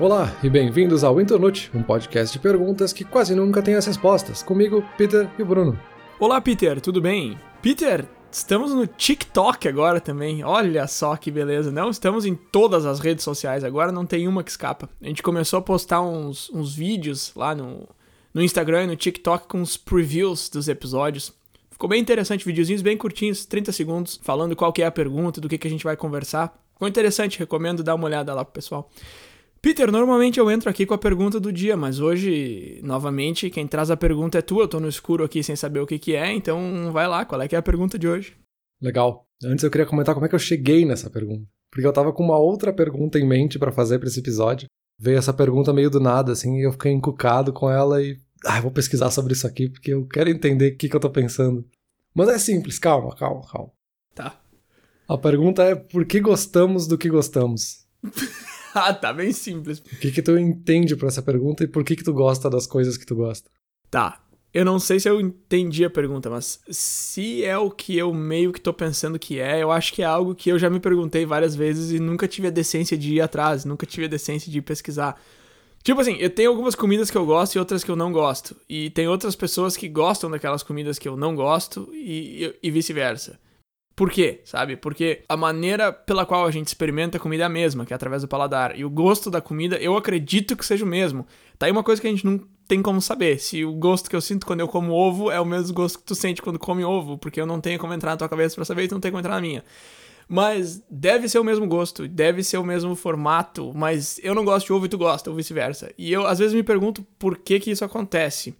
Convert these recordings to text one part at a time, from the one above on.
Olá e bem-vindos ao Internute, um podcast de perguntas que quase nunca tem as respostas. Comigo, Peter e Bruno. Olá, Peter, tudo bem? Peter, estamos no TikTok agora também. Olha só que beleza. Não, estamos em todas as redes sociais agora, não tem uma que escapa. A gente começou a postar uns, uns vídeos lá no, no Instagram e no TikTok com os previews dos episódios. Ficou bem interessante, videozinhos bem curtinhos, 30 segundos, falando qual que é a pergunta, do que, que a gente vai conversar. Ficou interessante, recomendo dar uma olhada lá pro pessoal. Peter, normalmente eu entro aqui com a pergunta do dia, mas hoje, novamente, quem traz a pergunta é tu. Eu tô no escuro aqui sem saber o que que é, então vai lá, qual é que é a pergunta de hoje? Legal. Antes eu queria comentar como é que eu cheguei nessa pergunta. Porque eu tava com uma outra pergunta em mente para fazer para esse episódio. Veio essa pergunta meio do nada, assim, e eu fiquei encucado com ela e. Ah, eu vou pesquisar sobre isso aqui, porque eu quero entender o que, que eu tô pensando. Mas é simples, calma, calma, calma. Tá. A pergunta é por que gostamos do que gostamos? ah, tá bem simples. O que que tu entende por essa pergunta e por que que tu gosta das coisas que tu gosta? Tá. Eu não sei se eu entendi a pergunta, mas se é o que eu meio que tô pensando que é, eu acho que é algo que eu já me perguntei várias vezes e nunca tive a decência de ir atrás, nunca tive a decência de pesquisar. Tipo assim, eu tenho algumas comidas que eu gosto e outras que eu não gosto. E tem outras pessoas que gostam daquelas comidas que eu não gosto e, e vice-versa. Por quê? Sabe? Porque a maneira pela qual a gente experimenta a comida é a mesma, que é através do paladar. E o gosto da comida, eu acredito que seja o mesmo. Tá aí uma coisa que a gente não tem como saber. Se o gosto que eu sinto quando eu como ovo é o mesmo gosto que tu sente quando come ovo, porque eu não tenho como entrar na tua cabeça para saber e tu não tem como entrar na minha. Mas deve ser o mesmo gosto, deve ser o mesmo formato, mas eu não gosto de ovo e tu gosta, ou vice-versa. E eu às vezes me pergunto por que que isso acontece.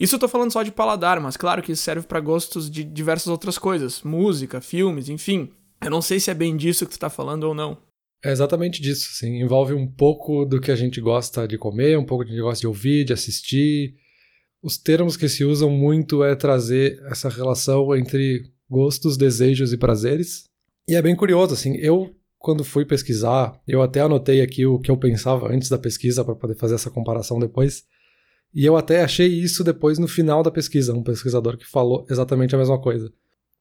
Isso eu tô falando só de paladar, mas claro que isso serve para gostos de diversas outras coisas, música, filmes, enfim. Eu não sei se é bem disso que tu tá falando ou não. É exatamente disso, sim. Envolve um pouco do que a gente gosta de comer, um pouco do que a gente gosta de ouvir, de assistir. Os termos que se usam muito é trazer essa relação entre gostos, desejos e prazeres. E é bem curioso, assim, eu quando fui pesquisar, eu até anotei aqui o que eu pensava antes da pesquisa para poder fazer essa comparação depois. E eu até achei isso depois no final da pesquisa, um pesquisador que falou exatamente a mesma coisa.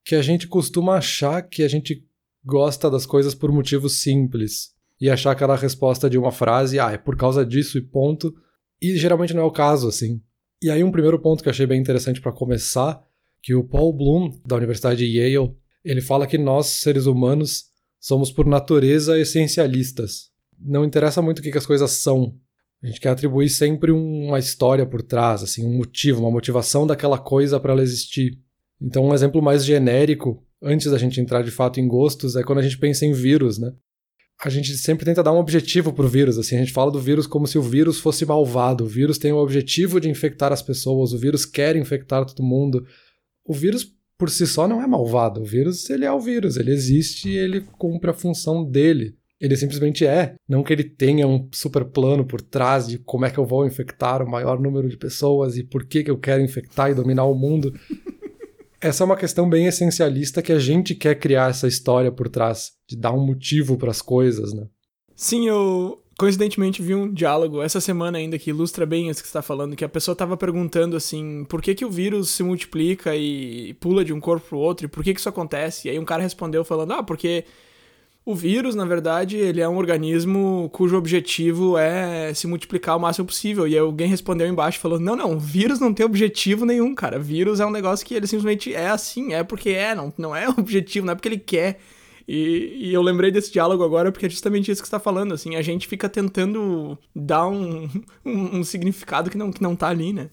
Que a gente costuma achar que a gente gosta das coisas por motivos simples e achar aquela resposta de uma frase, ah, é por causa disso e ponto. E geralmente não é o caso, assim. E aí um primeiro ponto que eu achei bem interessante para começar, que o Paul Bloom da Universidade de Yale, ele fala que nós seres humanos somos por natureza essencialistas. Não interessa muito o que as coisas são, a gente quer atribuir sempre uma história por trás, assim, um motivo, uma motivação daquela coisa para ela existir. Então, um exemplo mais genérico, antes da gente entrar de fato em gostos, é quando a gente pensa em vírus, né? A gente sempre tenta dar um objetivo pro vírus, assim, a gente fala do vírus como se o vírus fosse malvado. O vírus tem o objetivo de infectar as pessoas, o vírus quer infectar todo mundo. O vírus por si só não é malvado. O vírus, ele é o vírus, ele existe e ele cumpre a função dele. Ele simplesmente é. Não que ele tenha um super plano por trás de como é que eu vou infectar o maior número de pessoas e por que, que eu quero infectar e dominar o mundo. Essa é uma questão bem essencialista que a gente quer criar essa história por trás, de dar um motivo para as coisas, né? Sim, eu coincidentemente vi um diálogo essa semana ainda que ilustra bem isso que você está falando, que a pessoa estava perguntando assim, por que que o vírus se multiplica e pula de um corpo pro outro e por que que isso acontece? E aí um cara respondeu falando, ah, porque o vírus, na verdade, ele é um organismo cujo objetivo é se multiplicar o máximo possível. E alguém respondeu embaixo falando: Não, não, vírus não tem objetivo nenhum, cara. Vírus é um negócio que ele simplesmente é assim, é porque é, não, não é objetivo, não é porque ele quer. E, e, eu lembrei desse diálogo agora porque é justamente isso que está falando, assim, a gente fica tentando dar um, um, um, significado que não, que não tá ali, né?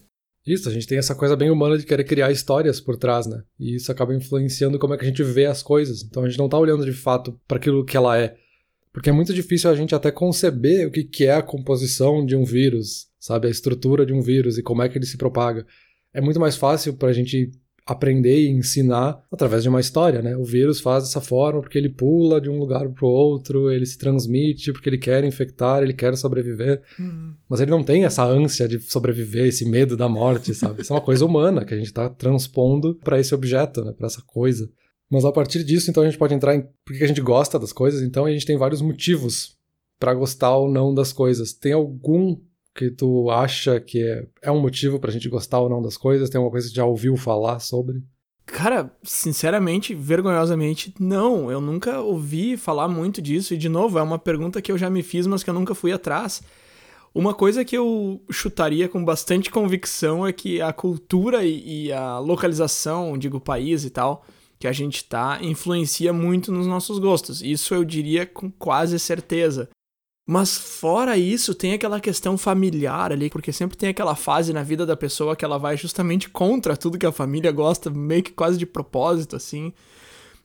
Isso, a gente tem essa coisa bem humana de querer criar histórias por trás, né? E isso acaba influenciando como é que a gente vê as coisas. Então a gente não tá olhando de fato para aquilo que ela é. Porque é muito difícil a gente até conceber o que, que é a composição de um vírus, sabe? A estrutura de um vírus e como é que ele se propaga. É muito mais fácil para a gente aprender e ensinar através de uma história, né? O vírus faz dessa forma porque ele pula de um lugar para o outro, ele se transmite porque ele quer infectar, ele quer sobreviver. Uhum. Mas ele não tem essa ânsia de sobreviver, esse medo da morte, sabe? Isso é uma coisa humana que a gente está transpondo para esse objeto, né? Para essa coisa. Mas a partir disso, então a gente pode entrar em por que a gente gosta das coisas. Então a gente tem vários motivos para gostar ou não das coisas. Tem algum que tu acha que é, é um motivo pra gente gostar ou não das coisas? Tem alguma coisa que já ouviu falar sobre? Cara, sinceramente, vergonhosamente, não. Eu nunca ouvi falar muito disso. E, de novo, é uma pergunta que eu já me fiz, mas que eu nunca fui atrás. Uma coisa que eu chutaria com bastante convicção é que a cultura e, e a localização, digo, país e tal, que a gente tá, influencia muito nos nossos gostos. Isso eu diria com quase certeza. Mas fora isso, tem aquela questão familiar ali, porque sempre tem aquela fase na vida da pessoa que ela vai justamente contra tudo que a família gosta, meio que quase de propósito, assim.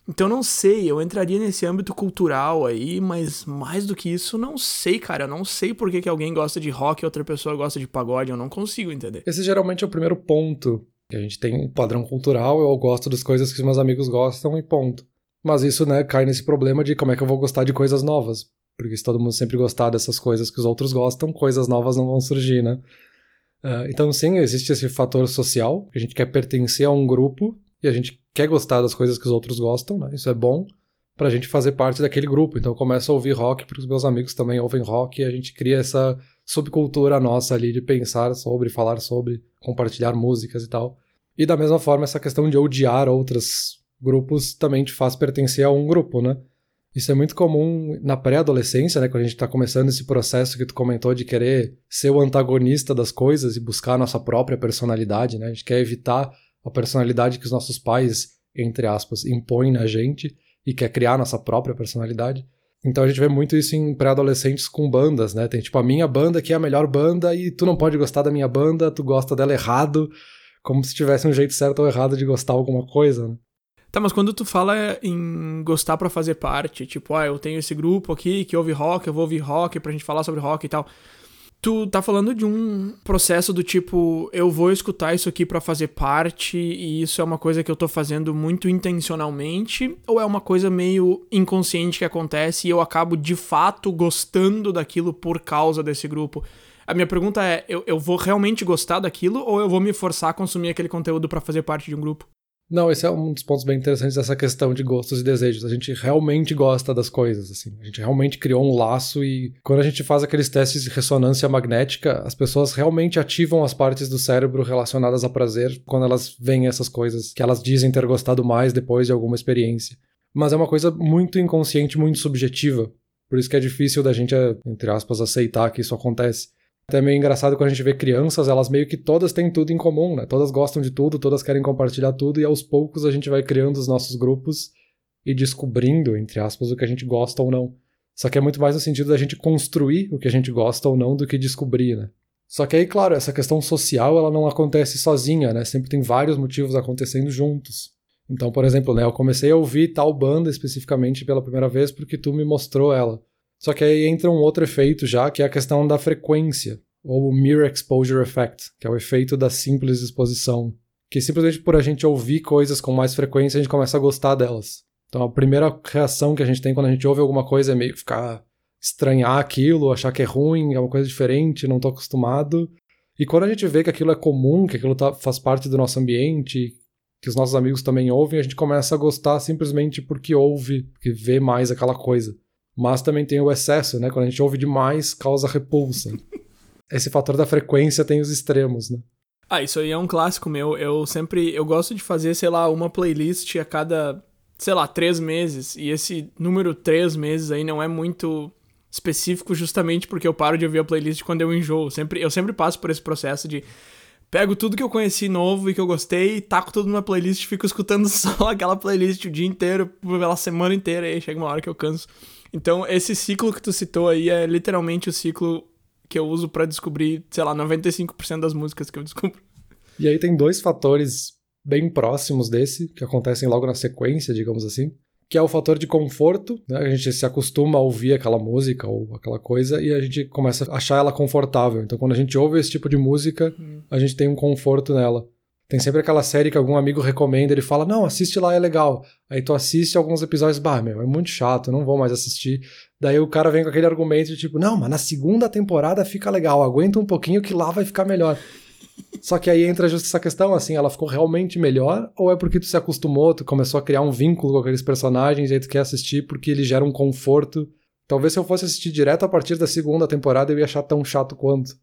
Então não sei, eu entraria nesse âmbito cultural aí, mas mais do que isso, não sei, cara. Eu não sei por que, que alguém gosta de rock e outra pessoa gosta de pagode, eu não consigo entender. Esse geralmente é o primeiro ponto. Que a gente tem um padrão cultural, eu gosto das coisas que os meus amigos gostam e ponto. Mas isso, né, cai nesse problema de como é que eu vou gostar de coisas novas. Porque se todo mundo sempre gostar dessas coisas que os outros gostam, coisas novas não vão surgir, né? Uh, então, sim, existe esse fator social, a gente quer pertencer a um grupo e a gente quer gostar das coisas que os outros gostam, né? Isso é bom pra gente fazer parte daquele grupo. Então, eu começo a ouvir rock porque os meus amigos também ouvem rock e a gente cria essa subcultura nossa ali de pensar sobre, falar sobre, compartilhar músicas e tal. E da mesma forma, essa questão de odiar outros grupos também te faz pertencer a um grupo, né? Isso é muito comum na pré-adolescência, né? Quando a gente está começando esse processo que tu comentou de querer ser o antagonista das coisas e buscar a nossa própria personalidade, né? A gente quer evitar a personalidade que os nossos pais, entre aspas, impõem na gente e quer criar nossa própria personalidade. Então a gente vê muito isso em pré-adolescentes com bandas, né? Tem tipo a minha banda que é a melhor banda e tu não pode gostar da minha banda, tu gosta dela errado, como se tivesse um jeito certo ou errado de gostar alguma coisa, né? Tá, mas quando tu fala em gostar para fazer parte, tipo, ah, eu tenho esse grupo aqui que ouve rock, eu vou ouvir rock pra gente falar sobre rock e tal. Tu tá falando de um processo do tipo, eu vou escutar isso aqui para fazer parte e isso é uma coisa que eu tô fazendo muito intencionalmente ou é uma coisa meio inconsciente que acontece e eu acabo de fato gostando daquilo por causa desse grupo? A minha pergunta é, eu, eu vou realmente gostar daquilo ou eu vou me forçar a consumir aquele conteúdo para fazer parte de um grupo? Não, esse é um dos pontos bem interessantes dessa questão de gostos e desejos. A gente realmente gosta das coisas, assim. A gente realmente criou um laço e quando a gente faz aqueles testes de ressonância magnética, as pessoas realmente ativam as partes do cérebro relacionadas a prazer quando elas veem essas coisas que elas dizem ter gostado mais depois de alguma experiência. Mas é uma coisa muito inconsciente, muito subjetiva. Por isso que é difícil da gente, entre aspas, aceitar que isso acontece. Até meio engraçado quando a gente vê crianças, elas meio que todas têm tudo em comum, né? Todas gostam de tudo, todas querem compartilhar tudo, e aos poucos a gente vai criando os nossos grupos e descobrindo, entre aspas, o que a gente gosta ou não. Só que é muito mais no sentido da gente construir o que a gente gosta ou não do que descobrir, né? Só que aí, claro, essa questão social ela não acontece sozinha, né? Sempre tem vários motivos acontecendo juntos. Então, por exemplo, né, eu comecei a ouvir tal banda especificamente pela primeira vez porque tu me mostrou ela. Só que aí entra um outro efeito já, que é a questão da frequência, ou o Mere Exposure Effect, que é o efeito da simples exposição. Que simplesmente por a gente ouvir coisas com mais frequência, a gente começa a gostar delas. Então a primeira reação que a gente tem quando a gente ouve alguma coisa é meio ficar estranhar aquilo, achar que é ruim, é uma coisa diferente, não tô acostumado. E quando a gente vê que aquilo é comum, que aquilo tá, faz parte do nosso ambiente, que os nossos amigos também ouvem, a gente começa a gostar simplesmente porque ouve, porque vê mais aquela coisa. Mas também tem o excesso, né? Quando a gente ouve demais, causa repulsa. Esse fator da frequência tem os extremos, né? Ah, isso aí é um clássico meu. Eu sempre. Eu gosto de fazer, sei lá, uma playlist a cada, sei lá, três meses. E esse número três meses aí não é muito específico justamente porque eu paro de ouvir a playlist quando eu enjoo. Sempre, eu sempre passo por esse processo de pego tudo que eu conheci novo e que eu gostei, taco tudo numa playlist fico escutando só aquela playlist o dia inteiro, pela semana inteira, e aí chega uma hora que eu canso. Então, esse ciclo que tu citou aí é literalmente o ciclo que eu uso para descobrir, sei lá, 95% das músicas que eu descubro. E aí tem dois fatores bem próximos desse, que acontecem logo na sequência, digamos assim, que é o fator de conforto, né? A gente se acostuma a ouvir aquela música ou aquela coisa e a gente começa a achar ela confortável. Então, quando a gente ouve esse tipo de música, hum. a gente tem um conforto nela. Tem sempre aquela série que algum amigo recomenda, ele fala, não, assiste lá, é legal. Aí tu assiste alguns episódios, bah, meu, é muito chato, não vou mais assistir. Daí o cara vem com aquele argumento de tipo, não, mas na segunda temporada fica legal, aguenta um pouquinho que lá vai ficar melhor. Só que aí entra justo essa questão, assim, ela ficou realmente melhor ou é porque tu se acostumou, tu começou a criar um vínculo com aqueles personagens e aí tu quer assistir porque ele gera um conforto. Talvez se eu fosse assistir direto a partir da segunda temporada eu ia achar tão chato quanto.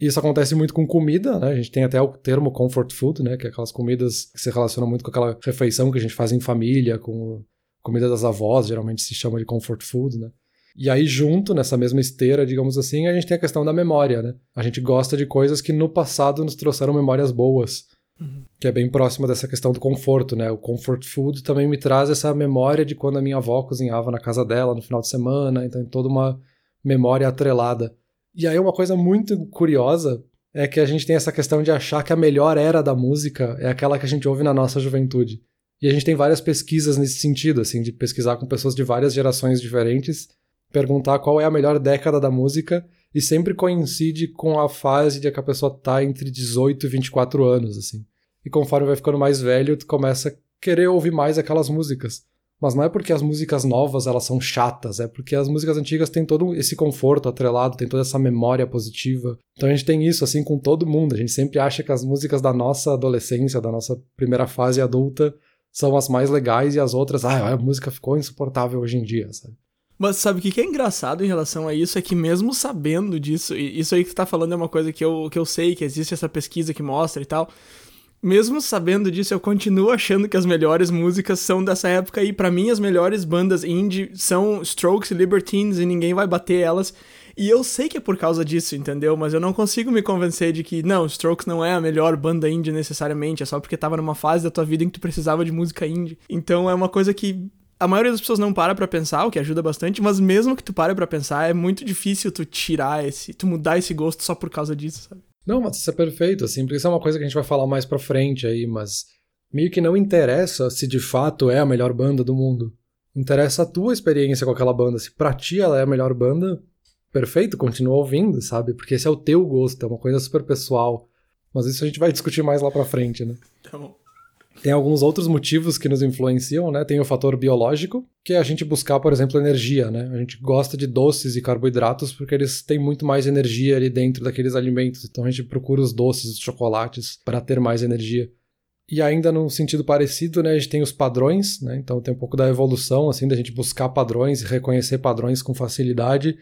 Isso acontece muito com comida, né? A gente tem até o termo comfort food, né? Que é aquelas comidas que se relacionam muito com aquela refeição que a gente faz em família, com comida das avós, geralmente se chama de comfort food, né? E aí, junto, nessa mesma esteira, digamos assim, a gente tem a questão da memória, né? A gente gosta de coisas que no passado nos trouxeram memórias boas. Uhum. Que é bem próxima dessa questão do conforto, né? O comfort food também me traz essa memória de quando a minha avó cozinhava na casa dela no final de semana, então tem toda uma memória atrelada. E aí uma coisa muito curiosa é que a gente tem essa questão de achar que a melhor era da música é aquela que a gente ouve na nossa juventude. E a gente tem várias pesquisas nesse sentido, assim, de pesquisar com pessoas de várias gerações diferentes perguntar qual é a melhor década da música e sempre coincide com a fase de que a pessoa tá entre 18 e 24 anos, assim. E conforme vai ficando mais velho, tu começa a querer ouvir mais aquelas músicas. Mas não é porque as músicas novas elas são chatas, é porque as músicas antigas têm todo esse conforto atrelado, tem toda essa memória positiva. Então a gente tem isso assim com todo mundo. A gente sempre acha que as músicas da nossa adolescência, da nossa primeira fase adulta, são as mais legais e as outras, ah, a música ficou insuportável hoje em dia, sabe? Mas sabe o que é engraçado em relação a isso? É que mesmo sabendo disso, isso aí que tu tá falando é uma coisa que eu, que eu sei, que existe essa pesquisa que mostra e tal. Mesmo sabendo disso, eu continuo achando que as melhores músicas são dessa época e para mim as melhores bandas indie são Strokes e Libertines e ninguém vai bater elas. E eu sei que é por causa disso, entendeu? Mas eu não consigo me convencer de que, não, Strokes não é a melhor banda indie necessariamente, é só porque tava numa fase da tua vida em que tu precisava de música indie. Então é uma coisa que a maioria das pessoas não para pra pensar, o que ajuda bastante, mas mesmo que tu pare pra pensar, é muito difícil tu tirar esse, tu mudar esse gosto só por causa disso, sabe? Não, mas isso é perfeito, assim, porque isso é uma coisa que a gente vai falar mais pra frente aí, mas meio que não interessa se de fato é a melhor banda do mundo. Interessa a tua experiência com aquela banda. Se pra ti ela é a melhor banda, perfeito, continua ouvindo, sabe? Porque esse é o teu gosto, é uma coisa super pessoal. Mas isso a gente vai discutir mais lá pra frente, né? Tá bom. Tem alguns outros motivos que nos influenciam, né? Tem o fator biológico, que é a gente buscar, por exemplo, energia, né? A gente gosta de doces e carboidratos porque eles têm muito mais energia ali dentro daqueles alimentos. Então a gente procura os doces, os chocolates para ter mais energia. E ainda num sentido parecido, né, a gente tem os padrões, né? Então tem um pouco da evolução assim da gente buscar padrões e reconhecer padrões com facilidade.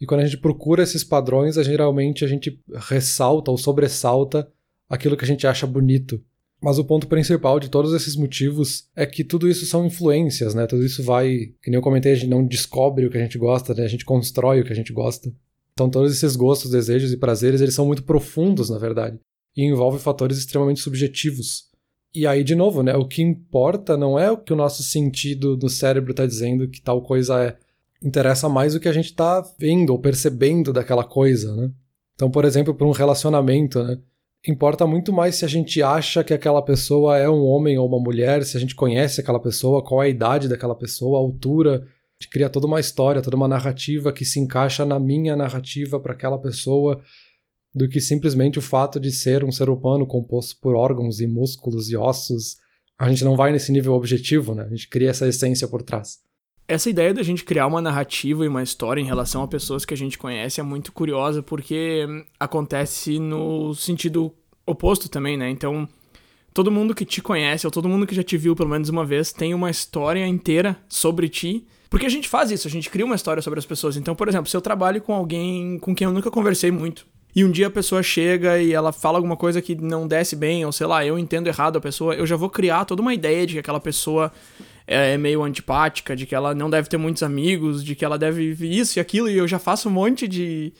E quando a gente procura esses padrões, a, geralmente a gente ressalta ou sobressalta aquilo que a gente acha bonito. Mas o ponto principal de todos esses motivos é que tudo isso são influências, né? Tudo isso vai, que nem eu comentei, a gente não descobre o que a gente gosta, né? A gente constrói o que a gente gosta. Então todos esses gostos, desejos e prazeres, eles são muito profundos, na verdade, e envolvem fatores extremamente subjetivos. E aí, de novo, né? O que importa não é o que o nosso sentido do cérebro está dizendo que tal coisa é. Interessa mais o que a gente está vendo ou percebendo daquela coisa, né? Então, por exemplo, para um relacionamento, né? Importa muito mais se a gente acha que aquela pessoa é um homem ou uma mulher, se a gente conhece aquela pessoa, qual é a idade daquela pessoa, a altura. A gente cria toda uma história, toda uma narrativa que se encaixa na minha narrativa para aquela pessoa, do que simplesmente o fato de ser um ser humano composto por órgãos e músculos e ossos. A gente não vai nesse nível objetivo, né? A gente cria essa essência por trás. Essa ideia da gente criar uma narrativa e uma história em relação a pessoas que a gente conhece é muito curiosa porque acontece no sentido oposto também, né? Então, todo mundo que te conhece ou todo mundo que já te viu pelo menos uma vez tem uma história inteira sobre ti. Porque a gente faz isso, a gente cria uma história sobre as pessoas. Então, por exemplo, se eu trabalho com alguém com quem eu nunca conversei muito, e um dia a pessoa chega e ela fala alguma coisa que não desce bem, ou sei lá, eu entendo errado a pessoa, eu já vou criar toda uma ideia de que aquela pessoa é, é meio antipática, de que ela não deve ter muitos amigos, de que ela deve isso e aquilo, e eu já faço um monte de,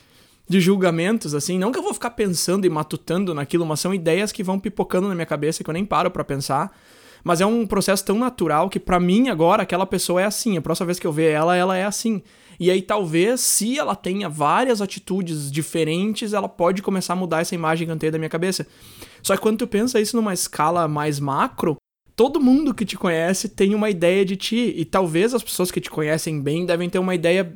de julgamentos, assim. Não que eu vou ficar pensando e matutando naquilo, mas são ideias que vão pipocando na minha cabeça que eu nem paro para pensar. Mas é um processo tão natural que para mim agora aquela pessoa é assim. A próxima vez que eu ver ela, ela é assim. E aí talvez, se ela tenha várias atitudes diferentes, ela pode começar a mudar essa imagem que eu tenho da minha cabeça. Só que quando tu pensa isso numa escala mais macro, todo mundo que te conhece tem uma ideia de ti. E talvez as pessoas que te conhecem bem devem ter uma ideia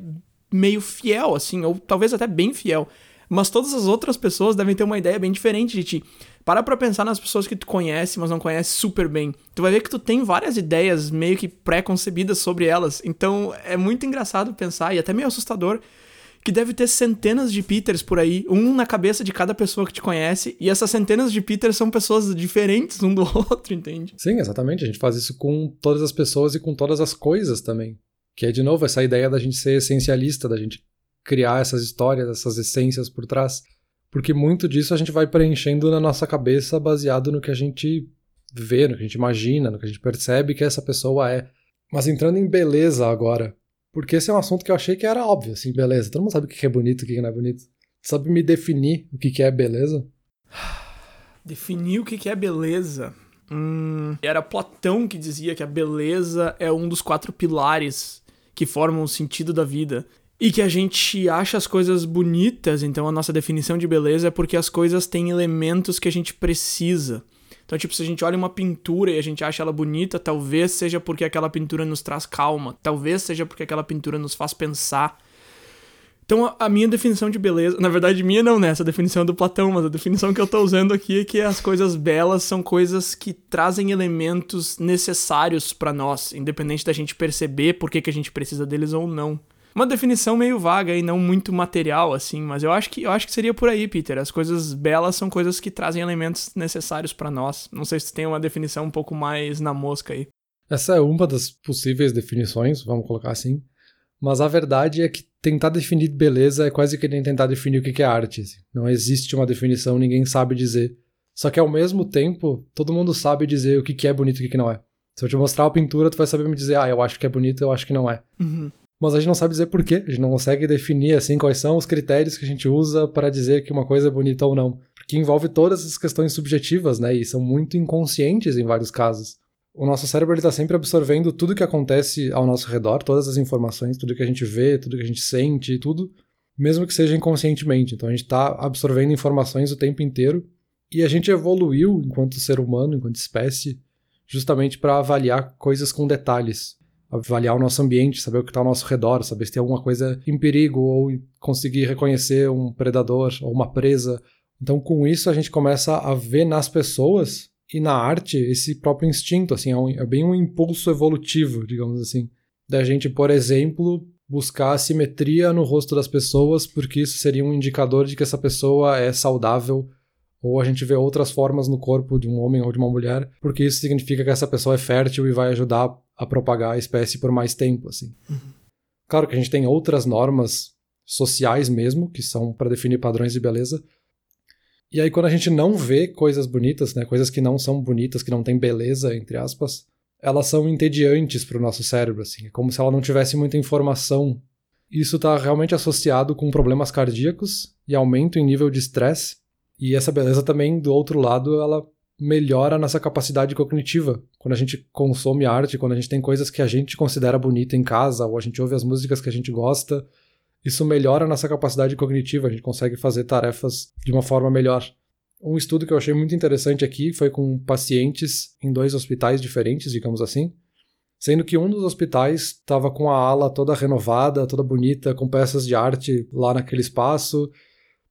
meio fiel, assim, ou talvez até bem fiel. Mas todas as outras pessoas devem ter uma ideia bem diferente de ti. Para pra pensar nas pessoas que tu conhece, mas não conhece super bem. Tu vai ver que tu tem várias ideias meio que pré-concebidas sobre elas. Então é muito engraçado pensar e até meio assustador que deve ter centenas de Peters por aí, um na cabeça de cada pessoa que te conhece, e essas centenas de Peters são pessoas diferentes um do outro, entende? Sim, exatamente. A gente faz isso com todas as pessoas e com todas as coisas também. Que é, de novo, essa ideia da gente ser essencialista, da gente criar essas histórias, essas essências por trás. Porque muito disso a gente vai preenchendo na nossa cabeça baseado no que a gente vê, no que a gente imagina, no que a gente percebe que essa pessoa é. Mas entrando em beleza agora, Porque esse é um assunto que eu achei que era óbvio, assim, beleza. Todo mundo sabe o que é bonito e o que não é bonito. Sabe me definir o que é beleza? Definir o que é beleza. Hum, era Platão que dizia que a beleza é um dos quatro pilares que formam o sentido da vida. E que a gente acha as coisas bonitas, então a nossa definição de beleza é porque as coisas têm elementos que a gente precisa. Então, tipo, se a gente olha uma pintura e a gente acha ela bonita, talvez seja porque aquela pintura nos traz calma, talvez seja porque aquela pintura nos faz pensar. Então, a minha definição de beleza, na verdade, minha não, né? Essa definição é do Platão, mas a definição que eu tô usando aqui é que as coisas belas são coisas que trazem elementos necessários para nós, independente da gente perceber por que, que a gente precisa deles ou não. Uma definição meio vaga e não muito material, assim, mas eu acho que eu acho que seria por aí, Peter. As coisas belas são coisas que trazem elementos necessários para nós. Não sei se tem uma definição um pouco mais na mosca aí. Essa é uma das possíveis definições, vamos colocar assim. Mas a verdade é que tentar definir beleza é quase que nem tentar definir o que é arte. Assim. Não existe uma definição, ninguém sabe dizer. Só que ao mesmo tempo, todo mundo sabe dizer o que é bonito e o que não é. Se eu te mostrar uma pintura, tu vai saber me dizer, ah, eu acho que é bonito, eu acho que não é. Uhum mas a gente não sabe dizer por quê. A gente não consegue definir assim quais são os critérios que a gente usa para dizer que uma coisa é bonita ou não, porque envolve todas as questões subjetivas, né? E são muito inconscientes em vários casos. O nosso cérebro está sempre absorvendo tudo que acontece ao nosso redor, todas as informações, tudo que a gente vê, tudo que a gente sente, tudo, mesmo que seja inconscientemente. Então a gente está absorvendo informações o tempo inteiro e a gente evoluiu enquanto ser humano, enquanto espécie, justamente para avaliar coisas com detalhes avaliar o nosso ambiente, saber o que está ao nosso redor, saber se tem alguma coisa em perigo ou conseguir reconhecer um predador ou uma presa. Então, com isso, a gente começa a ver nas pessoas e na arte esse próprio instinto, assim, é, um, é bem um impulso evolutivo, digamos assim, da gente, por exemplo, buscar simetria no rosto das pessoas, porque isso seria um indicador de que essa pessoa é saudável ou a gente vê outras formas no corpo de um homem ou de uma mulher, porque isso significa que essa pessoa é fértil e vai ajudar a propagar a espécie por mais tempo, assim. Uhum. Claro que a gente tem outras normas sociais mesmo, que são para definir padrões de beleza. E aí quando a gente não vê coisas bonitas, né, coisas que não são bonitas, que não têm beleza, entre aspas, elas são entediantes para o nosso cérebro, assim, é como se ela não tivesse muita informação. Isso está realmente associado com problemas cardíacos e aumento em nível de estresse e essa beleza também, do outro lado, ela melhora a nossa capacidade cognitiva. Quando a gente consome arte, quando a gente tem coisas que a gente considera bonita em casa, ou a gente ouve as músicas que a gente gosta, isso melhora a nossa capacidade cognitiva, a gente consegue fazer tarefas de uma forma melhor. Um estudo que eu achei muito interessante aqui foi com pacientes em dois hospitais diferentes, digamos assim, sendo que um dos hospitais estava com a ala toda renovada, toda bonita, com peças de arte lá naquele espaço,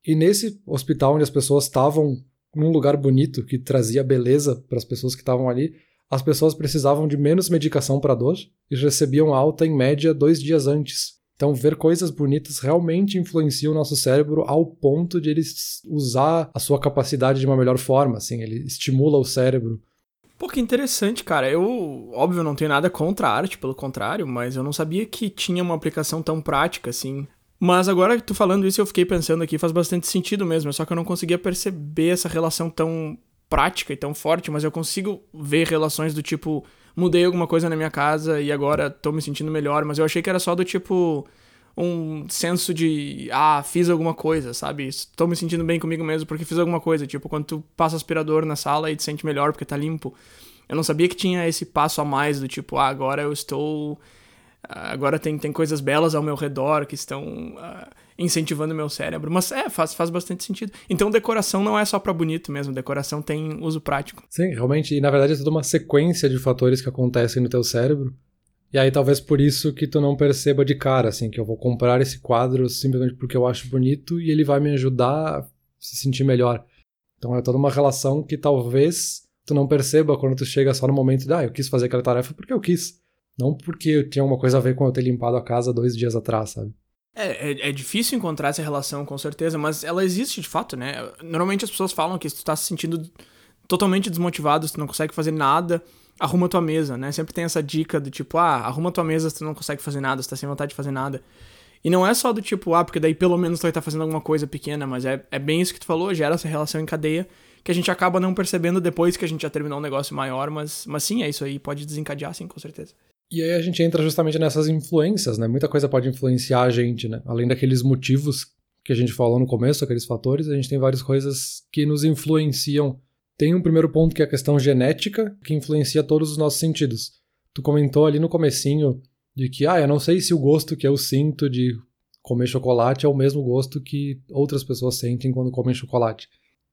e nesse hospital onde as pessoas estavam num lugar bonito que trazia beleza para as pessoas que estavam ali, as pessoas precisavam de menos medicação para dor e recebiam alta em média dois dias antes. Então, ver coisas bonitas realmente influencia o nosso cérebro ao ponto de ele usar a sua capacidade de uma melhor forma, assim, ele estimula o cérebro. Pô, que interessante, cara. Eu, óbvio, não tenho nada contra a arte, pelo contrário, mas eu não sabia que tinha uma aplicação tão prática, assim. Mas agora que tu falando isso, eu fiquei pensando aqui, faz bastante sentido mesmo, só que eu não conseguia perceber essa relação tão prática e tão forte, mas eu consigo ver relações do tipo, mudei alguma coisa na minha casa e agora tô me sentindo melhor, mas eu achei que era só do tipo um senso de, ah, fiz alguma coisa, sabe? Estou me sentindo bem comigo mesmo porque fiz alguma coisa, tipo quando tu passa aspirador na sala e te sente melhor porque tá limpo. Eu não sabia que tinha esse passo a mais do tipo, ah, agora eu estou agora tem, tem coisas belas ao meu redor que estão uh, incentivando meu cérebro. Mas é, faz, faz bastante sentido. Então decoração não é só para bonito mesmo, decoração tem uso prático. Sim, realmente. E na verdade é toda uma sequência de fatores que acontecem no teu cérebro. E aí talvez por isso que tu não perceba de cara, assim, que eu vou comprar esse quadro simplesmente porque eu acho bonito e ele vai me ajudar a se sentir melhor. Então é toda uma relação que talvez tu não perceba quando tu chega só no momento de, ah, eu quis fazer aquela tarefa porque eu quis. Não porque tinha alguma coisa a ver com eu ter limpado a casa dois dias atrás, sabe? É, é, é, difícil encontrar essa relação, com certeza, mas ela existe de fato, né? Normalmente as pessoas falam que se tu tá se sentindo totalmente desmotivado, se tu não consegue fazer nada, arruma tua mesa, né? Sempre tem essa dica do tipo, ah, arruma tua mesa se tu não consegue fazer nada, se tá sem vontade de fazer nada. E não é só do tipo, ah, porque daí pelo menos tu vai estar tá fazendo alguma coisa pequena, mas é, é bem isso que tu falou, gera essa relação em cadeia que a gente acaba não percebendo depois que a gente já terminou um negócio maior, mas, mas sim, é isso aí, pode desencadear sim, com certeza. E aí a gente entra justamente nessas influências, né? Muita coisa pode influenciar a gente, né? Além daqueles motivos que a gente falou no começo, aqueles fatores, a gente tem várias coisas que nos influenciam. Tem um primeiro ponto que é a questão genética, que influencia todos os nossos sentidos. Tu comentou ali no comecinho de que, ah, eu não sei se o gosto que eu sinto de comer chocolate é o mesmo gosto que outras pessoas sentem quando comem chocolate.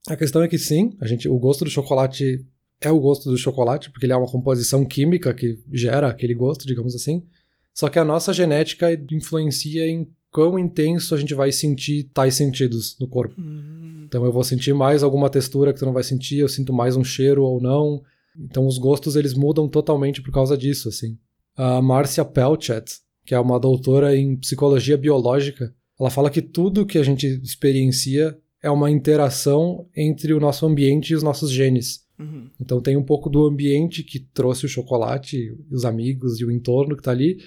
A questão é que sim, a gente, o gosto do chocolate é o gosto do chocolate, porque ele é uma composição química que gera aquele gosto, digamos assim. Só que a nossa genética influencia em quão intenso a gente vai sentir tais sentidos no corpo. Uhum. Então eu vou sentir mais alguma textura que tu não vai sentir, eu sinto mais um cheiro ou não. Então os gostos eles mudam totalmente por causa disso, assim. A Marcia Pelchat, que é uma doutora em psicologia biológica, ela fala que tudo que a gente experiencia é uma interação entre o nosso ambiente e os nossos genes. Uhum. Então tem um pouco do ambiente que trouxe o chocolate, os amigos e o entorno que está ali,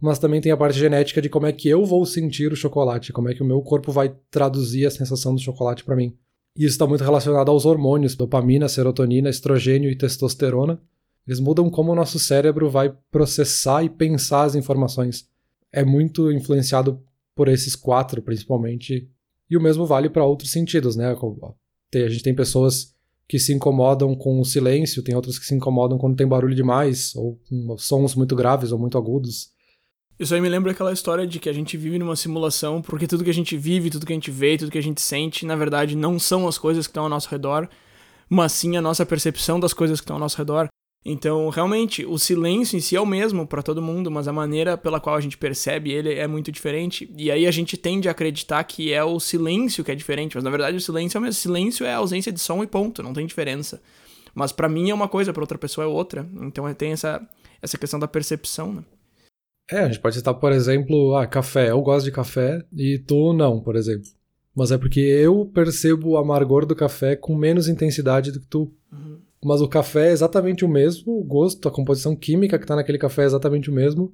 mas também tem a parte genética de como é que eu vou sentir o chocolate, como é que o meu corpo vai traduzir a sensação do chocolate para mim. E isso está muito relacionado aos hormônios, dopamina, serotonina, estrogênio e testosterona. Eles mudam como o nosso cérebro vai processar e pensar as informações. É muito influenciado por esses quatro, principalmente. E o mesmo vale para outros sentidos, né? A gente tem pessoas que se incomodam com o silêncio, tem outras que se incomodam quando tem barulho demais, ou com sons muito graves ou muito agudos. Isso aí me lembra aquela história de que a gente vive numa simulação, porque tudo que a gente vive, tudo que a gente vê, tudo que a gente sente, na verdade, não são as coisas que estão ao nosso redor, mas sim a nossa percepção das coisas que estão ao nosso redor. Então, realmente, o silêncio em si é o mesmo para todo mundo, mas a maneira pela qual a gente percebe ele é muito diferente. E aí a gente tende a acreditar que é o silêncio que é diferente, mas na verdade o silêncio é o mesmo. Silêncio é a ausência de som e ponto, não tem diferença. Mas para mim é uma coisa, para outra pessoa é outra. Então tem essa, essa questão da percepção, né? É, a gente pode citar, por exemplo, ah, café. Eu gosto de café e tu não, por exemplo. Mas é porque eu percebo o amargor do café com menos intensidade do que tu. Uhum mas o café é exatamente o mesmo, o gosto, a composição química que está naquele café é exatamente o mesmo,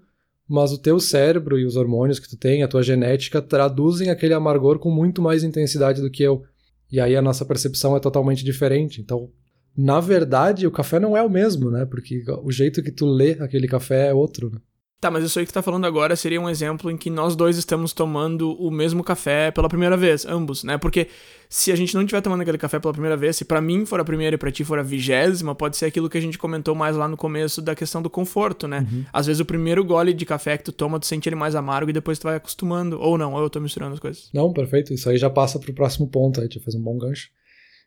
mas o teu cérebro e os hormônios que tu tem, a tua genética, traduzem aquele amargor com muito mais intensidade do que eu. E aí a nossa percepção é totalmente diferente. Então, na verdade, o café não é o mesmo, né? Porque o jeito que tu lê aquele café é outro. Né? Tá, mas isso aí que tu tá falando agora seria um exemplo em que nós dois estamos tomando o mesmo café pela primeira vez, ambos, né? Porque se a gente não estiver tomando aquele café pela primeira vez, se para mim for a primeira e pra ti for a vigésima, pode ser aquilo que a gente comentou mais lá no começo da questão do conforto, né? Uhum. Às vezes o primeiro gole de café que tu toma, tu sente ele mais amargo e depois tu vai acostumando. Ou não, ou eu tô misturando as coisas. Não, perfeito. Isso aí já passa pro próximo ponto aí, te fez um bom gancho.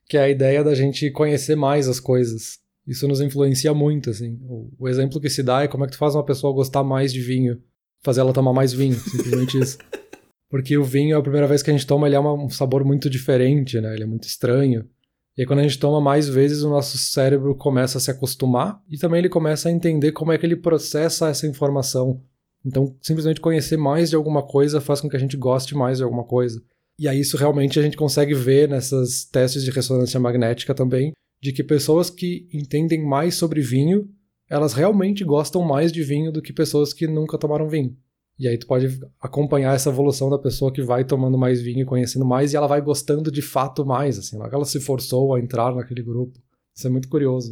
Que é a ideia da gente conhecer mais as coisas isso nos influencia muito, assim. O, o, exemplo que se dá é como é que tu faz uma pessoa gostar mais de vinho. Fazer ela tomar mais vinho, simplesmente isso. Porque o vinho, a primeira vez que a gente toma, ele é uma, um sabor muito diferente, né? Ele é muito estranho. E aí, quando a gente toma mais vezes, o nosso cérebro começa a se acostumar e também ele começa a entender como é que ele processa essa informação. Então, simplesmente conhecer mais de alguma coisa faz com que a gente goste mais de alguma coisa. E aí, isso realmente a gente consegue ver nessas testes de ressonância magnética também, de que pessoas que entendem mais sobre vinho, elas realmente gostam mais de vinho do que pessoas que nunca tomaram vinho. E aí tu pode acompanhar essa evolução da pessoa que vai tomando mais vinho e conhecendo mais e ela vai gostando de fato mais, assim, não é que ela se forçou a entrar naquele grupo. Isso é muito curioso.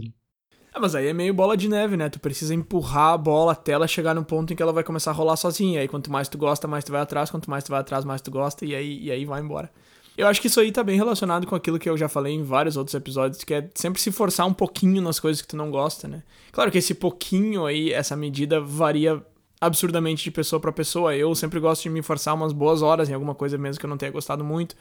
Ah, mas aí é meio bola de neve, né? Tu precisa empurrar a bola até ela chegar no ponto em que ela vai começar a rolar sozinha. E aí quanto mais tu gosta, mais tu vai atrás, quanto mais tu vai atrás, mais tu gosta e aí, e aí vai embora. Eu acho que isso aí tá bem relacionado com aquilo que eu já falei em vários outros episódios, que é sempre se forçar um pouquinho nas coisas que tu não gosta, né? Claro que esse pouquinho aí, essa medida varia absurdamente de pessoa para pessoa. Eu sempre gosto de me forçar umas boas horas em alguma coisa mesmo que eu não tenha gostado muito.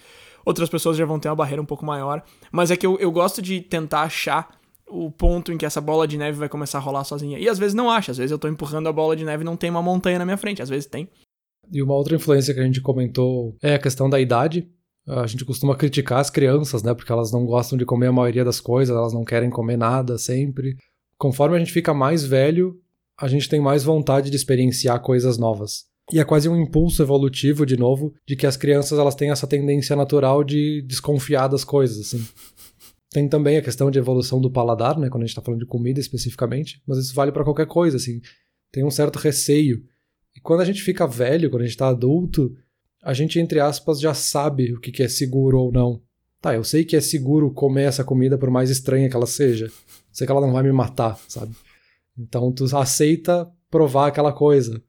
Outras pessoas já vão ter uma barreira um pouco maior. Mas é que eu, eu gosto de tentar achar o ponto em que essa bola de neve vai começar a rolar sozinha. E às vezes não acha, às vezes eu tô empurrando a bola de neve e não tem uma montanha na minha frente, às vezes tem. E uma outra influência que a gente comentou é a questão da idade a gente costuma criticar as crianças, né? Porque elas não gostam de comer a maioria das coisas, elas não querem comer nada sempre. Conforme a gente fica mais velho, a gente tem mais vontade de experienciar coisas novas. E é quase um impulso evolutivo, de novo, de que as crianças elas têm essa tendência natural de desconfiar das coisas, assim. Tem também a questão de evolução do paladar, né? Quando a gente está falando de comida especificamente, mas isso vale para qualquer coisa, assim. Tem um certo receio. E quando a gente fica velho, quando a gente está adulto, a gente, entre aspas, já sabe o que é seguro ou não. Tá, eu sei que é seguro comer essa comida por mais estranha que ela seja. Sei que ela não vai me matar, sabe? Então tu aceita provar aquela coisa.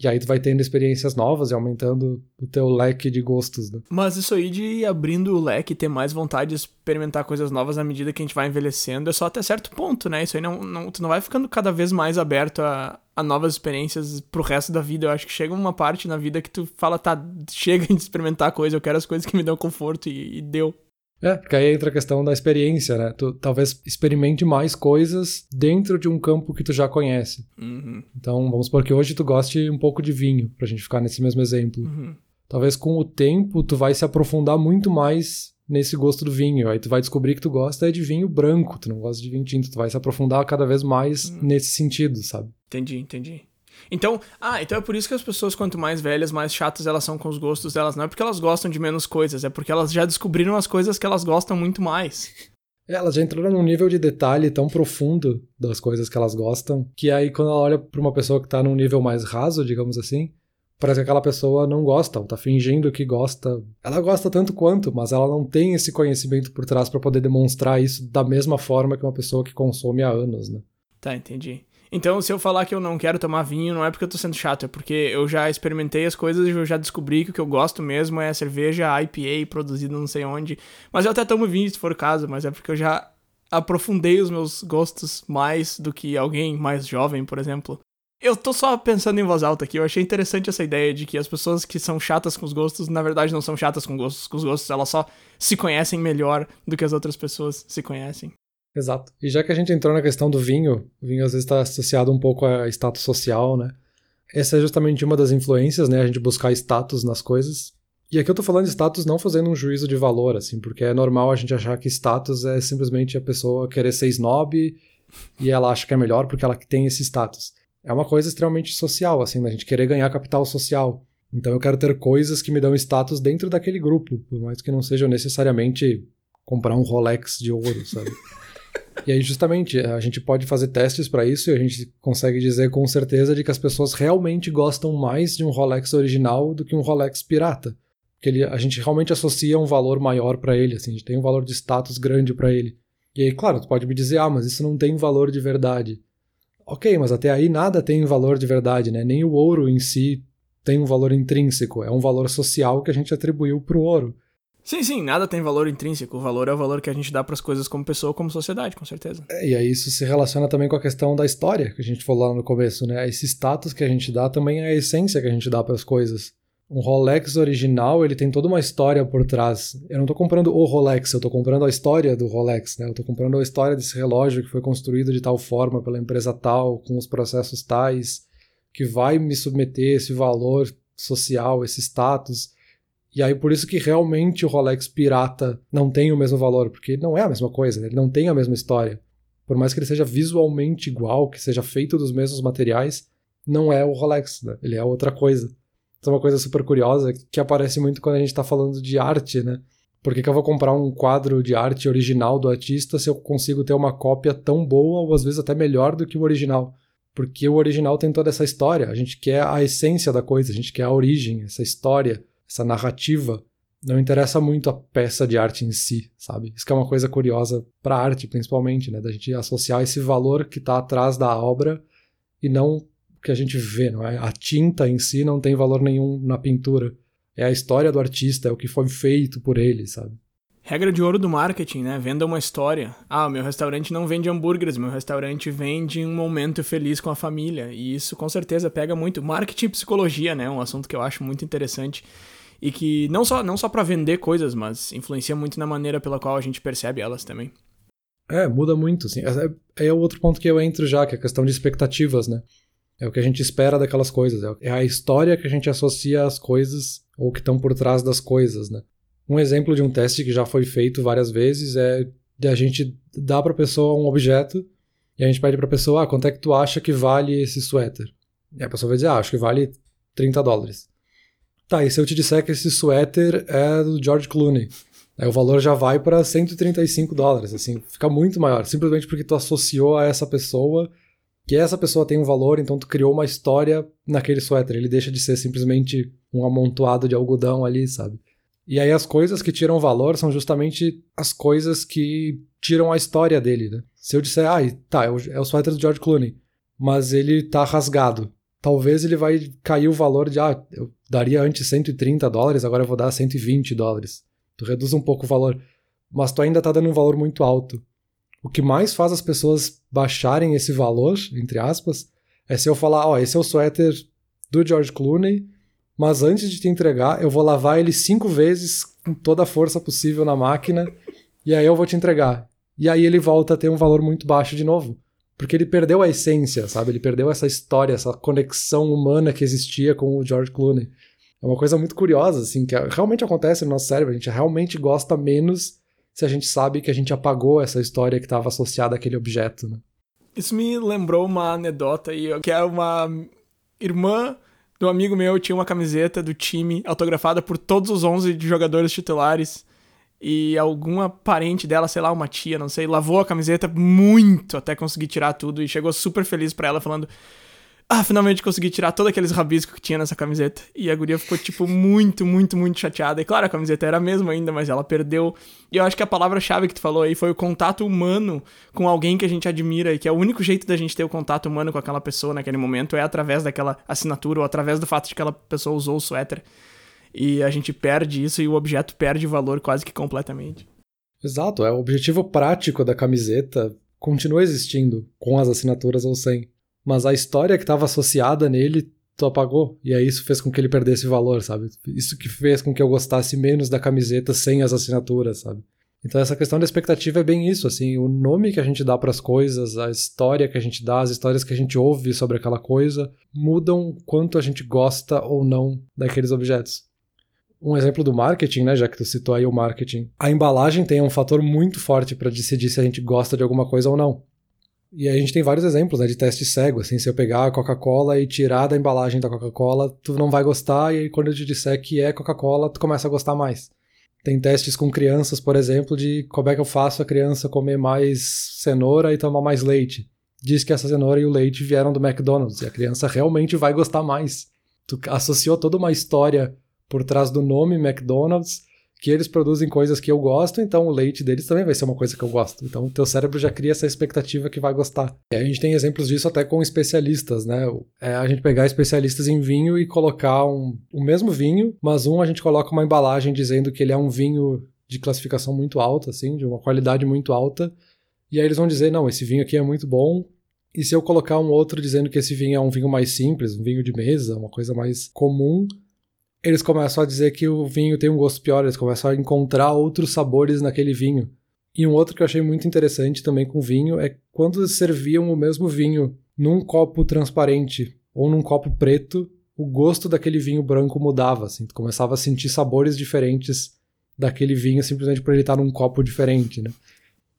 E aí tu vai tendo experiências novas e aumentando o teu leque de gostos, né? Mas isso aí de ir abrindo o leque, ter mais vontade de experimentar coisas novas à medida que a gente vai envelhecendo, é só até certo ponto, né? Isso aí não, não tu não vai ficando cada vez mais aberto a, a novas experiências pro resto da vida. Eu acho que chega uma parte na vida que tu fala, tá, chega de experimentar coisa, eu quero as coisas que me dão conforto e, e deu. É, porque aí entra a questão da experiência, né? Tu talvez experimente mais coisas dentro de um campo que tu já conhece. Uhum. Então, vamos supor que hoje tu goste um pouco de vinho, pra gente ficar nesse mesmo exemplo. Uhum. Talvez com o tempo tu vai se aprofundar muito mais nesse gosto do vinho. Aí tu vai descobrir que tu gosta é de vinho branco, tu não gosta de vinho tinto. Tu vai se aprofundar cada vez mais Uhum. nesse sentido, sabe? Entendi, entendi. Então, ah, então é por isso que as pessoas, quanto mais velhas, mais chatas elas são com os gostos delas. Não é porque elas gostam de menos coisas, é porque elas já descobriram as coisas que elas gostam muito mais. É, Elas já entraram num nível de detalhe tão profundo das coisas que elas gostam, que aí quando ela olha pra uma pessoa que tá num nível mais raso, digamos assim, parece que aquela pessoa não gosta, ou tá fingindo que gosta. Ela gosta tanto quanto, mas ela não tem esse conhecimento por trás pra poder demonstrar isso da mesma forma que uma pessoa que consome há anos, né? Tá, entendi. Então, se eu falar que eu não quero tomar vinho, não é porque eu tô sendo chato, é porque eu já experimentei as coisas e eu já descobri que o que eu gosto mesmo é a cerveja IPA produzida não sei onde. Mas eu até tomo vinho se for o caso, mas é porque eu já aprofundei os meus gostos mais do que alguém mais jovem, por exemplo. Eu tô só pensando em voz alta aqui, eu achei interessante essa ideia de que as pessoas que são chatas com os gostos, na verdade não são chatas com gostos, com os gostos, elas só se conhecem melhor do que as outras pessoas se conhecem. Exato. E já que a gente entrou na questão do vinho, o vinho às vezes está associado um pouco a status social, né? Essa é justamente uma das influências, né? A gente buscar status nas coisas. E aqui eu tô falando de status não fazendo um juízo de valor, assim, porque é normal a gente achar que status é simplesmente a pessoa querer ser snob e ela acha que é melhor porque ela tem esse status. É uma coisa extremamente social, assim, da gente querer ganhar capital social. Então eu quero ter coisas que me dão status dentro daquele grupo, por mais que não sejam necessariamente comprar um Rolex de ouro, sabe? E aí, justamente, a gente pode fazer testes para isso e a gente consegue dizer com certeza de que as pessoas realmente gostam mais de um Rolex original do que um Rolex pirata. Porque ele, a gente realmente associa um valor maior para ele, assim, a gente tem um valor de status grande para ele. E aí, claro, tu pode me dizer, ah, mas isso não tem valor de verdade. Ok, mas até aí nada tem valor de verdade, né? Nem o ouro em si tem um valor intrínseco, é um valor social que a gente atribuiu pro ouro. Sim, sim, nada tem valor intrínseco. O valor é o valor que a gente dá para as coisas como pessoa, como sociedade, com certeza. É, e aí isso se relaciona também com a questão da história que a gente falou lá no começo, né? Esse status que a gente dá também é a essência que a gente dá para as coisas. Um Rolex original, ele tem toda uma história por trás. Eu não tô comprando o Rolex, eu tô comprando a história do Rolex, né? Eu tô comprando a história desse relógio que foi construído de tal forma pela empresa tal, com os processos tais, que vai me submeter esse valor social, esse status. E aí por isso que realmente o Rolex pirata não tem o mesmo valor, porque não é a mesma coisa, ele não tem a mesma história. Por mais que ele seja visualmente igual, que seja feito dos mesmos materiais, não é o Rolex, né? ele é outra coisa. Isso é uma coisa super curiosa que aparece muito quando a gente está falando de arte, né? Por que, que eu vou comprar um quadro de arte original do artista se eu consigo ter uma cópia tão boa ou às vezes até melhor do que o original? Porque o original tem toda essa história. A gente quer a essência da coisa, a gente quer a origem, essa história, essa narrativa. Não interessa muito a peça de arte em si, sabe? Isso que é uma coisa curiosa para arte, principalmente, né? Da gente associar esse valor que está atrás da obra e não o que a gente vê, não é? A tinta em si não tem valor nenhum na pintura. É a história do artista, é o que foi feito por ele, sabe? Regra de ouro do marketing, né? Venda uma história. Ah, meu restaurante não vende hambúrgueres, meu restaurante vende um momento feliz com a família. E isso com certeza pega muito. Marketing e psicologia, né? Um assunto que eu acho muito interessante e que não só não só para vender coisas, mas influencia muito na maneira pela qual a gente percebe elas também. É, muda muito, assim. É, é o outro ponto que eu entro já, que é a questão de expectativas, né? É o que a gente espera daquelas coisas. É a história que a gente associa às coisas ou que estão por trás das coisas, né? Um exemplo de um teste que já foi feito várias vezes é de a gente dar para a pessoa um objeto e a gente pede para a pessoa, ah, quanto é que tu acha que vale esse suéter? E a pessoa vai dizer, ah, acho que vale 30 dólares. Tá, e se eu te disser que esse suéter é do George Clooney? Aí o valor já vai para 135 dólares, assim, fica muito maior, simplesmente porque tu associou a essa pessoa que essa pessoa tem um valor, então tu criou uma história naquele suéter. Ele deixa de ser simplesmente um amontoado de algodão ali, sabe? E aí as coisas que tiram valor são justamente as coisas que tiram a história dele, né? Se eu disser, ah, tá, é é o suéter do George Clooney, mas ele tá rasgado. Talvez ele vai cair o valor de, ah, eu daria antes 130 dólares, agora eu vou dar 120 dólares. Tu reduz um pouco o valor, mas tu ainda tá dando um valor muito alto. O que mais faz as pessoas baixarem esse valor, entre aspas, é se eu falar, ó, oh, esse é o suéter do George Clooney, mas antes de te entregar, eu vou lavar ele cinco vezes com toda a força possível na máquina, e aí eu vou te entregar. E aí ele volta a ter um valor muito baixo de novo. Porque ele perdeu a essência, sabe? Ele perdeu essa história, essa conexão humana que existia com o George Clooney. É uma coisa muito curiosa, assim, que realmente acontece no nosso cérebro. A gente realmente gosta menos se a gente sabe que a gente apagou essa história que estava associada àquele objeto, né? Isso me lembrou uma anedota aí, que é uma irmã do amigo meu tinha uma camiseta do time autografada por todos os 11 jogadores titulares e alguma parente dela, sei lá, uma tia, não sei, lavou a camiseta muito até conseguir tirar tudo e chegou super feliz para ela falando: "Ah, finalmente consegui tirar todos aqueles rabiscos que tinha nessa camiseta". E a guria ficou tipo muito, muito, muito chateada. E claro, a camiseta era a mesma ainda, mas ela perdeu. E eu acho que a palavra-chave que tu falou aí foi o contato humano com alguém que a gente admira e que é o único jeito da gente ter o contato humano com aquela pessoa naquele momento é através daquela assinatura ou através do fato de que aquela pessoa usou o suéter e a gente perde isso e o objeto perde valor quase que completamente. Exato, é o objetivo prático da camiseta continua existindo, com as assinaturas ou sem. Mas a história que estava associada nele, tu apagou. E aí isso fez com que ele perdesse valor, sabe? Isso que fez com que eu gostasse menos da camiseta sem as assinaturas, sabe? Então essa questão da expectativa é bem isso, assim, o nome que a gente dá para as coisas, a história que a gente dá, as histórias que a gente ouve sobre aquela coisa, mudam quanto a gente gosta ou não daqueles objetos um exemplo do marketing, né, já que tu citou aí o marketing. A embalagem tem um fator muito forte para decidir se a gente gosta de alguma coisa ou não. E a gente tem vários exemplos, né, de teste cego, assim, se eu pegar a Coca-Cola e tirar da embalagem da Coca-Cola, tu não vai gostar, e aí quando eu te disser que é Coca-Cola, tu começa a gostar mais. Tem testes com crianças, por exemplo, de como é que eu faço a criança comer mais cenoura e tomar mais leite. Diz que essa cenoura e o leite vieram do McDonald's, e a criança realmente vai gostar mais. Tu associou toda uma história por trás do nome McDonald's, que eles produzem coisas que eu gosto, então o leite deles também vai ser uma coisa que eu gosto. Então o teu cérebro já cria essa expectativa que vai gostar. E a gente tem exemplos disso até com especialistas, né? É a gente pegar especialistas em vinho e colocar um, o mesmo vinho, mas um a gente coloca uma embalagem dizendo que ele é um vinho de classificação muito alta, assim, de uma qualidade muito alta. E aí eles vão dizer, não, esse vinho aqui é muito bom, e se eu colocar um outro dizendo que esse vinho é um vinho mais simples, um vinho de mesa, uma coisa mais comum, eles começam a dizer que o vinho tem um gosto pior, eles começam a encontrar outros sabores naquele vinho. E um outro que eu achei muito interessante também com vinho é quando serviam o mesmo vinho num copo transparente ou num copo preto, o gosto daquele vinho branco mudava, assim, tu começava a sentir sabores diferentes daquele vinho simplesmente por ele estar num copo diferente, né?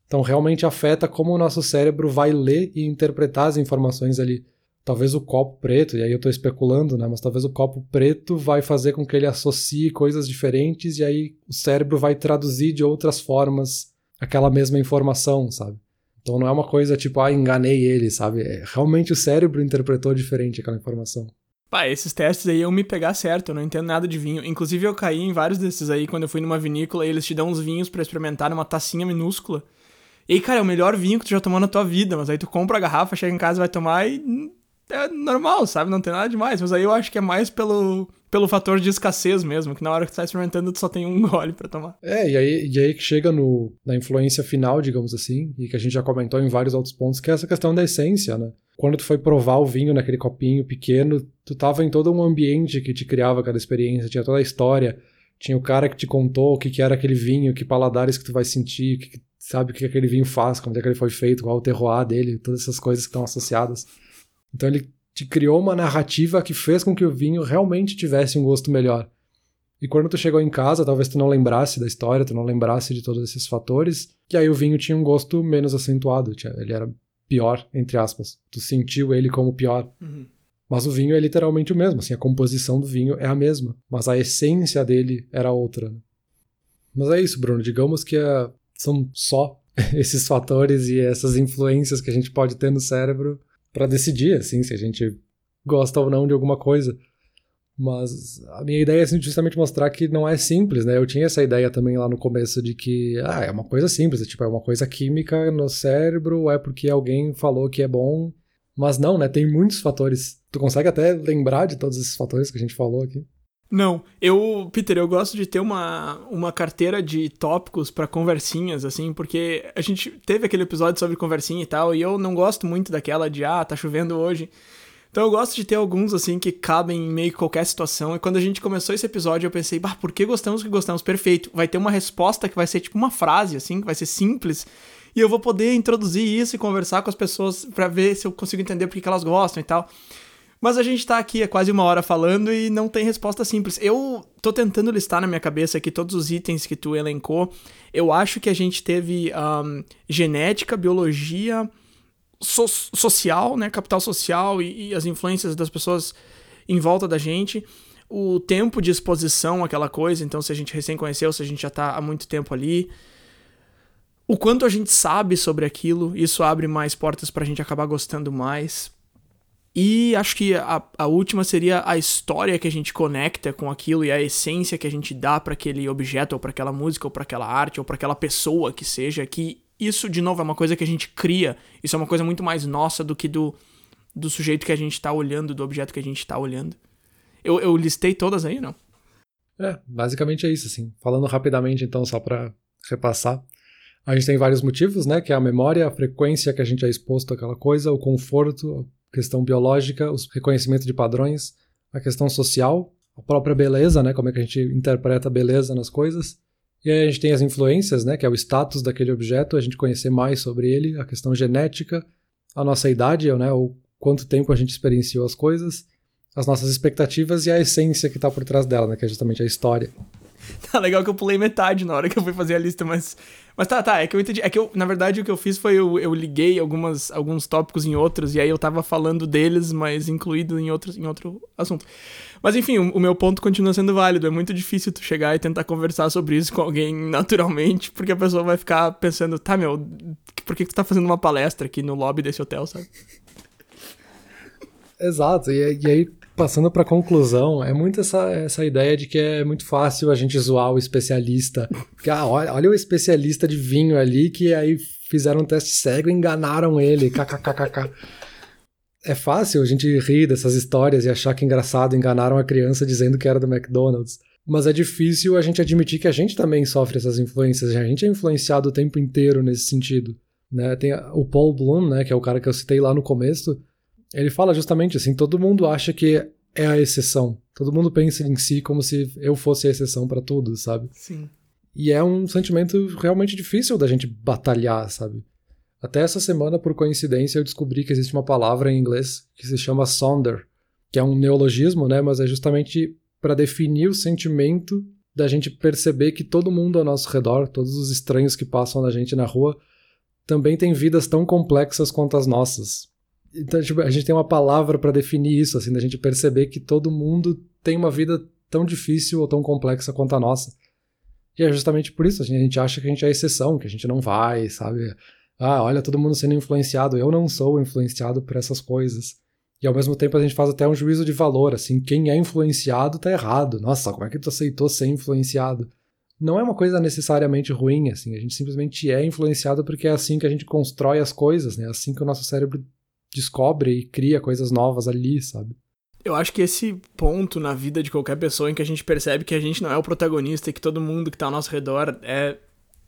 Então realmente afeta como o nosso cérebro vai ler e interpretar as informações ali talvez o copo preto, e aí eu estou especulando, né? Mas talvez o copo preto vai fazer com que ele associe coisas diferentes e aí o cérebro vai traduzir de outras formas aquela mesma informação, sabe? Então não é uma coisa tipo, ah, enganei ele, sabe? É, realmente o cérebro interpretou diferente aquela informação. Pá, esses testes aí eu me pegar certo, eu não entendo nada de vinho. Inclusive eu caí em vários desses aí quando eu fui numa vinícola e eles te dão uns vinhos para experimentar numa tacinha minúscula. E aí, cara, é o melhor vinho que tu já tomou na tua vida, mas aí tu compra a garrafa, chega em casa, vai tomar e é normal, sabe? Não tem nada demais. Mas aí eu acho que é mais pelo, pelo fator de escassez mesmo, que na hora que tu tá experimentando, tu só tem um gole para tomar. É, e aí, e aí que chega no, na influência final, digamos assim, e que a gente já comentou em vários outros pontos, que é essa questão da essência, né? Quando tu foi provar o vinho naquele copinho pequeno, tu tava em todo um ambiente que te criava aquela experiência, tinha toda a história, tinha o cara que te contou o que, que era aquele vinho, que paladares que tu vai sentir, que, sabe o que aquele vinho faz, como é que ele foi feito, qual o terroir dele, todas essas coisas que estão associadas. Então ele te criou uma narrativa que fez com que o vinho realmente tivesse um gosto melhor. E quando tu chegou em casa, talvez tu não lembrasse da história, tu não lembrasse de todos esses fatores, que aí o vinho tinha um gosto menos acentuado, ele era pior, entre aspas. Tu sentiu ele como pior. Uhum. Mas o vinho é literalmente o mesmo, assim, a composição do vinho é a mesma, mas a essência dele era outra. Né? Mas é isso, Bruno, digamos que é, são só esses fatores e essas influências que a gente pode ter no cérebro para decidir, assim, se a gente gosta ou não de alguma coisa. Mas a minha ideia é assim, justamente mostrar que não é simples, né? Eu tinha essa ideia também lá no começo de que, ah, é uma coisa simples, é, tipo, é uma coisa química no cérebro, é porque alguém falou que é bom, Mas não, né? Tem muitos fatores. Tu consegue até lembrar de todos esses fatores que a gente falou aqui? Não, eu, Peter, eu gosto de ter uma, uma carteira de tópicos para conversinhas, assim, porque a gente teve aquele episódio sobre conversinha e tal, e eu não gosto muito daquela de, ah, tá chovendo hoje. Então eu gosto de ter alguns, assim, que cabem em meio que qualquer situação. E quando a gente começou esse episódio, eu pensei, bah, por que gostamos que gostamos? Perfeito. Vai ter uma resposta que vai ser tipo uma frase, assim, que vai ser simples. E eu vou poder introduzir isso e conversar com as pessoas para ver se eu consigo entender por que elas gostam e tal. Mas a gente tá aqui há quase uma hora falando e não tem resposta simples. Eu tô tentando listar na minha cabeça aqui todos os itens que tu elencou. Eu acho que a gente teve um, genética, biologia, so social, né? Capital social e, e as influências das pessoas em volta da gente o tempo de exposição àquela coisa, então se a gente recém conheceu, se a gente já tá há muito tempo ali, o quanto a gente sabe sobre aquilo, isso abre mais portas pra gente acabar gostando mais. E acho que a, a última seria a história que a gente conecta com aquilo e a essência que a gente dá para aquele objeto, ou para aquela música, ou para aquela arte, ou para aquela pessoa que seja. Que isso, de novo, é uma coisa que a gente cria. Isso é uma coisa muito mais nossa do que do, do sujeito que a gente tá olhando, do objeto que a gente tá olhando. Eu, eu listei todas aí, não? É, basicamente é isso, assim. Falando rapidamente, então, só para repassar. A gente tem vários motivos, né? Que é a memória, a frequência que a gente é exposto àquela coisa, o conforto, questão biológica, o reconhecimento de padrões, a questão social, a própria beleza, né, como é que a gente interpreta a beleza nas coisas. E aí a gente tem as influências, né, que é o status daquele objeto, a gente conhecer mais sobre ele, a questão genética, a nossa idade, né, o quanto tempo a gente experienciou as coisas, as nossas expectativas e a essência que está por trás dela, né, que é justamente a história. Tá legal que eu pulei metade na hora que eu fui fazer a lista, mas. Mas tá, tá, é que eu entendi. É que eu, na verdade, o que eu fiz foi eu, eu liguei algumas, alguns tópicos em outros, e aí eu tava falando deles, mas incluído em, outros, em outro assunto. Mas enfim, o, o, meu ponto continua sendo válido. É muito difícil tu chegar e tentar conversar sobre isso com alguém naturalmente, porque a pessoa vai ficar pensando, tá, meu, por que, que tu tá fazendo uma palestra aqui no lobby desse hotel, sabe? Exato, e, e aí passando para conclusão, é muito essa, essa ideia de que é muito fácil a gente zoar o especialista. Porque, ah, olha, olha o especialista de vinho ali que aí fizeram um teste cego e enganaram ele. KKKKK. É fácil a gente rir dessas histórias e achar que engraçado enganaram a criança dizendo que era do McDonald's. Mas é difícil a gente admitir que a gente também sofre essas influências. A gente é influenciado o tempo inteiro nesse sentido. Né? Tem o Paul Bloom, né, que é o cara que eu citei lá no começo, ele fala justamente assim: todo mundo acha que é a exceção. Todo mundo pensa em si como se eu fosse a exceção para tudo, sabe? Sim. E é um sentimento realmente difícil da gente batalhar, sabe? Até essa semana, por coincidência, eu descobri que existe uma palavra em inglês que se chama sonder, que é um neologismo, né? Mas é justamente para definir o sentimento da gente perceber que todo mundo ao nosso redor, todos os estranhos que passam na gente na rua, também têm vidas tão complexas quanto as nossas. Então, tipo, a gente tem uma palavra para definir isso, assim, da gente perceber que todo mundo tem uma vida tão difícil ou tão complexa quanto a nossa. E é justamente por isso, assim, a gente acha que a gente é exceção, que a gente não vai, sabe? Ah, olha, todo mundo sendo influenciado, eu não sou influenciado por essas coisas. E ao mesmo tempo a gente faz até um juízo de valor, assim, quem é influenciado tá errado. Nossa, como é que tu aceitou ser influenciado? Não é uma coisa necessariamente ruim, assim, a gente simplesmente é influenciado porque é assim que a gente constrói as coisas, né? É assim que o nosso cérebro descobre e cria coisas novas ali, sabe? Eu acho que esse ponto na vida de qualquer pessoa em que a gente percebe que a gente não é o protagonista e que todo mundo que tá ao nosso redor é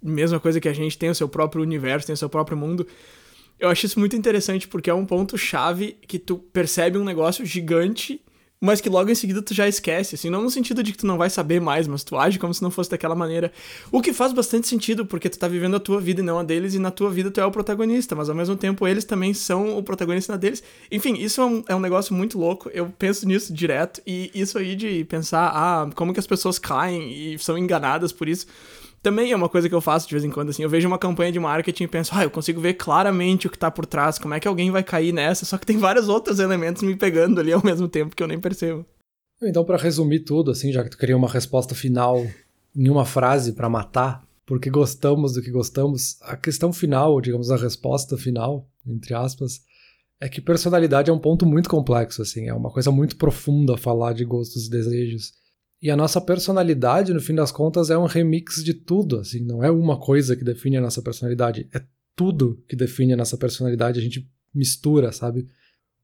mesma coisa que a gente, tem o seu próprio universo, tem o seu próprio mundo. Eu acho isso muito interessante porque é um ponto chave que tu percebe um negócio gigante mas que logo em seguida tu já esquece, assim, não no sentido de que tu não vai saber mais, mas tu age como se não fosse daquela maneira. O que faz bastante sentido, porque tu tá vivendo a tua vida e não a deles, e na tua vida tu é o protagonista, mas ao mesmo tempo eles também são o protagonista na deles. Enfim, isso é um, é um negócio muito louco, eu penso nisso direto, e isso aí de pensar, ah, como que as pessoas caem e são enganadas por isso também é uma coisa que eu faço de vez em quando, assim. Eu vejo uma campanha de marketing e penso, ah, eu consigo ver claramente o que tá por trás, como é que alguém vai cair nessa, só que tem vários outros elementos me pegando ali ao mesmo tempo que eu nem percebo. Então, para resumir tudo, assim, já que tu queria uma resposta final em uma frase para matar, porque gostamos do que gostamos, a questão final, digamos, a resposta final, entre aspas, é que personalidade é um ponto muito complexo, assim, é uma coisa muito profunda falar de gostos e desejos. E a nossa personalidade, no fim das contas, é um remix de tudo, assim, não é uma coisa que define a nossa personalidade, é tudo que define a nossa personalidade, a gente mistura, sabe?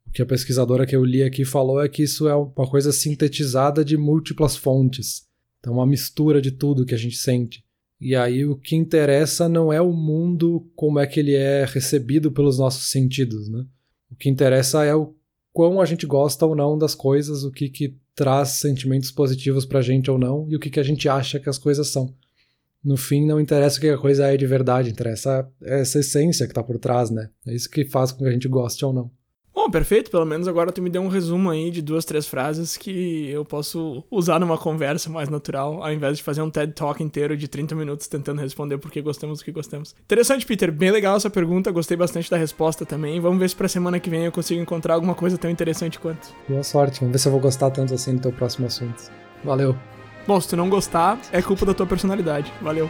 O que a pesquisadora que eu li aqui falou é que isso é uma coisa sintetizada de múltiplas fontes. Então, uma mistura de tudo que a gente sente. E aí o que interessa não é o mundo como é que ele é recebido pelos nossos sentidos, né? O que interessa é o quão a gente gosta ou não das coisas, o que que traz sentimentos positivos pra gente ou não e o que que a gente acha que as coisas são. No fim, não interessa o que a coisa é de verdade, interessa essa essência que tá por trás, né? É isso que faz com que a gente goste ou não. Bom, perfeito. Pelo menos agora tu me deu um resumo aí de duas, três frases que eu posso usar numa conversa mais natural, ao invés de fazer um TED Talk inteiro de 30 minutos tentando responder porque gostamos do que gostamos. Interessante, Peter. Bem legal essa pergunta. Gostei bastante da resposta também. Vamos ver se pra semana que vem eu consigo encontrar alguma coisa tão interessante quanto. Boa sorte. Vamos ver se eu vou gostar tanto assim do teu próximo assunto. Valeu. Bom, se tu não gostar, é culpa da tua personalidade. Valeu.